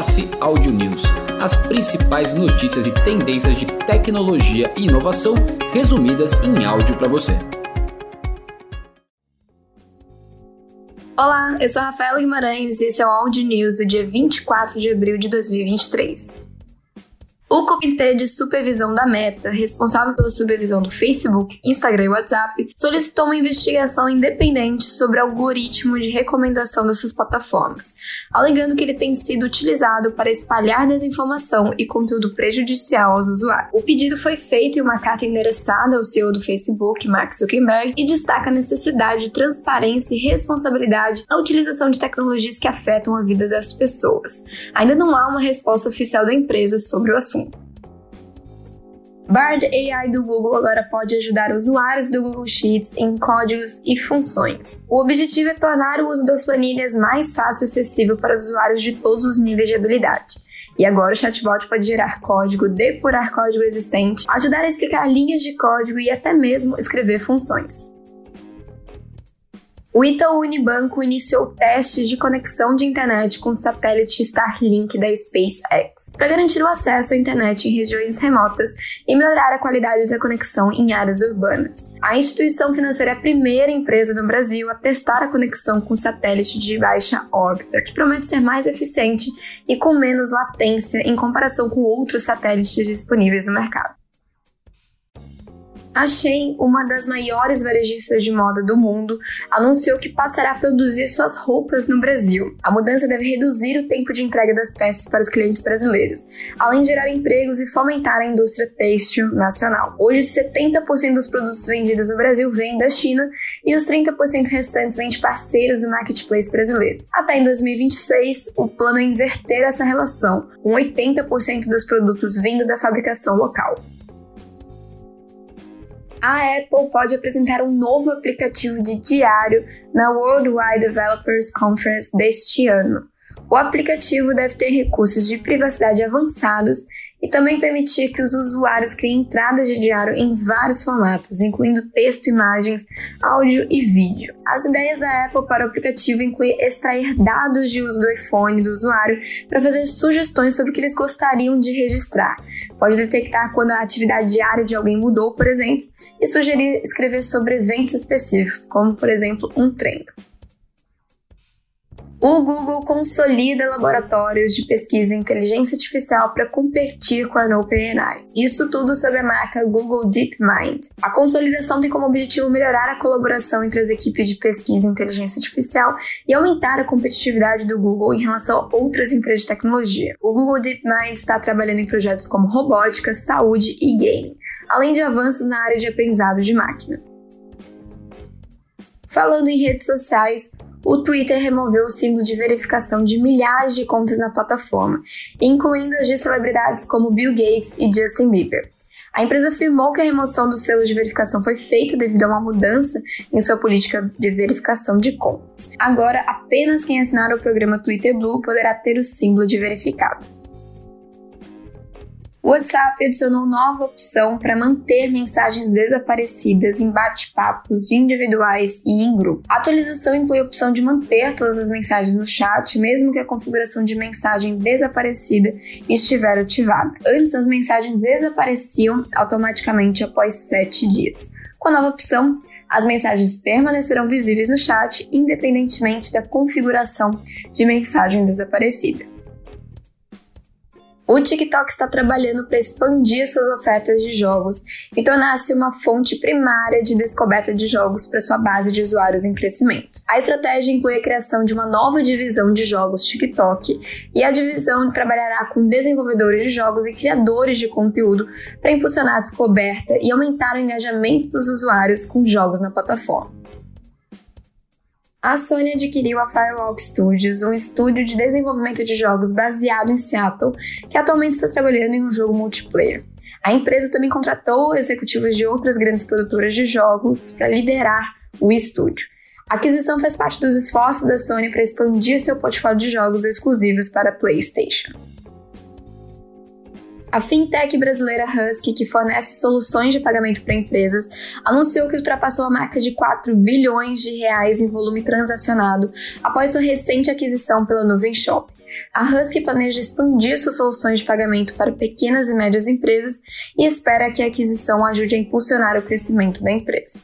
Force Audio News, as principais notícias e tendências de tecnologia e inovação resumidas em áudio para você. Olá, eu sou Rafaela Guimarães e esse é o Audio News do dia 24 de abril de 2023. O Comitê de Supervisão da Meta, responsável pela supervisão do Facebook, Instagram e WhatsApp, solicitou uma investigação independente sobre o algoritmo de recomendação dessas plataformas, alegando que ele tem sido utilizado para espalhar desinformação e conteúdo prejudicial aos usuários. O pedido foi feito em uma carta endereçada ao CEO do Facebook, Mark Zuckerberg, e destaca a necessidade de transparência e responsabilidade na utilização de tecnologias que afetam a vida das pessoas. Ainda não há uma resposta oficial da empresa sobre o assunto. Bard AI do Google agora pode ajudar usuários do Google Sheets em códigos e funções. O objetivo é tornar o uso das planilhas mais fácil e acessível para usuários de todos os níveis de habilidade. E agora o chatbot pode gerar código, depurar código existente, ajudar a explicar linhas de código e até mesmo escrever funções. O Itaú Unibanco iniciou testes de conexão de internet com o satélite Starlink da SpaceX para garantir o acesso à internet em regiões remotas e melhorar a qualidade da conexão em áreas urbanas. A instituição financeira é a primeira empresa no Brasil a testar a conexão com satélite de baixa órbita, que promete ser mais eficiente e com menos latência em comparação com outros satélites disponíveis no mercado. A Shein, uma das maiores varejistas de moda do mundo, anunciou que passará a produzir suas roupas no Brasil. A mudança deve reduzir o tempo de entrega das peças para os clientes brasileiros, além de gerar empregos e fomentar a indústria têxtil nacional. Hoje, 70% dos produtos vendidos no Brasil vêm da China e os 30% restantes vêm de parceiros do marketplace brasileiro. Até em 2026, o plano é inverter essa relação, com 80% dos produtos vindo da fabricação local a Apple pode apresentar um novo aplicativo de diário na Worldwide Developers Conference deste ano. O aplicativo deve ter recursos de privacidade avançados e também permitir que os usuários criem entradas de diário em vários formatos, incluindo texto, imagens, áudio e vídeo. As ideias da Apple para o aplicativo incluem extrair dados de uso do iPhone do usuário para fazer sugestões sobre o que eles gostariam de registrar. Pode detectar quando a atividade diária de alguém mudou, por exemplo, e sugerir escrever sobre eventos específicos, como por exemplo um treino. O Google consolida laboratórios de pesquisa em inteligência artificial para competir com a OpenAI. Isso tudo sob a marca Google DeepMind. A consolidação tem como objetivo melhorar a colaboração entre as equipes de pesquisa em inteligência artificial e aumentar a competitividade do Google em relação a outras empresas de tecnologia. O Google DeepMind está trabalhando em projetos como robótica, saúde e gaming, além de avanços na área de aprendizado de máquina. Falando em redes sociais, o Twitter removeu o símbolo de verificação de milhares de contas na plataforma, incluindo as de celebridades como Bill Gates e Justin Bieber. A empresa afirmou que a remoção do selo de verificação foi feita devido a uma mudança em sua política de verificação de contas. Agora, apenas quem assinar o programa Twitter Blue poderá ter o símbolo de verificado. O WhatsApp adicionou nova opção para manter mensagens desaparecidas em bate-papos individuais e em grupo. A atualização inclui a opção de manter todas as mensagens no chat, mesmo que a configuração de mensagem desaparecida estiver ativada. Antes, as mensagens desapareciam automaticamente após 7 dias. Com a nova opção, as mensagens permanecerão visíveis no chat, independentemente da configuração de mensagem desaparecida. O TikTok está trabalhando para expandir suas ofertas de jogos e tornar-se uma fonte primária de descoberta de jogos para sua base de usuários em crescimento. A estratégia inclui a criação de uma nova divisão de jogos TikTok e a divisão trabalhará com desenvolvedores de jogos e criadores de conteúdo para impulsionar a descoberta e aumentar o engajamento dos usuários com jogos na plataforma. A Sony adquiriu a Firewalk Studios, um estúdio de desenvolvimento de jogos baseado em Seattle, que atualmente está trabalhando em um jogo multiplayer. A empresa também contratou executivos de outras grandes produtoras de jogos para liderar o estúdio. A aquisição faz parte dos esforços da Sony para expandir seu portfólio de jogos exclusivos para PlayStation. A fintech brasileira Husky, que fornece soluções de pagamento para empresas, anunciou que ultrapassou a marca de 4 bilhões de reais em volume transacionado após sua recente aquisição pela Nuvem Shop. A Husky planeja expandir suas soluções de pagamento para pequenas e médias empresas e espera que a aquisição ajude a impulsionar o crescimento da empresa.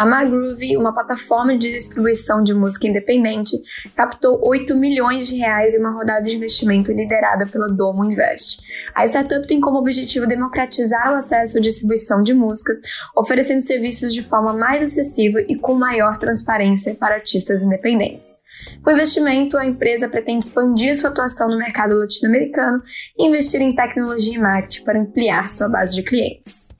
A Magroove, uma plataforma de distribuição de música independente, captou 8 milhões de reais em uma rodada de investimento liderada pela Domo Invest. A startup tem como objetivo democratizar o acesso à distribuição de músicas, oferecendo serviços de forma mais acessível e com maior transparência para artistas independentes. Com o investimento, a empresa pretende expandir sua atuação no mercado latino-americano e investir em tecnologia e marketing para ampliar sua base de clientes.